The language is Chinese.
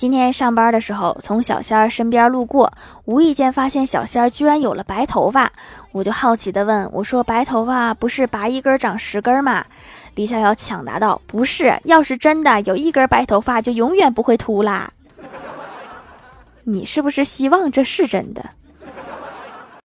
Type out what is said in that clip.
今天上班的时候，从小仙儿身边路过，无意间发现小仙儿居然有了白头发，我就好奇的问我说：“白头发不是拔一根长十根吗？”李逍遥抢答道：“不是，要是真的有一根白头发，就永远不会秃啦。”你是不是希望这是真的？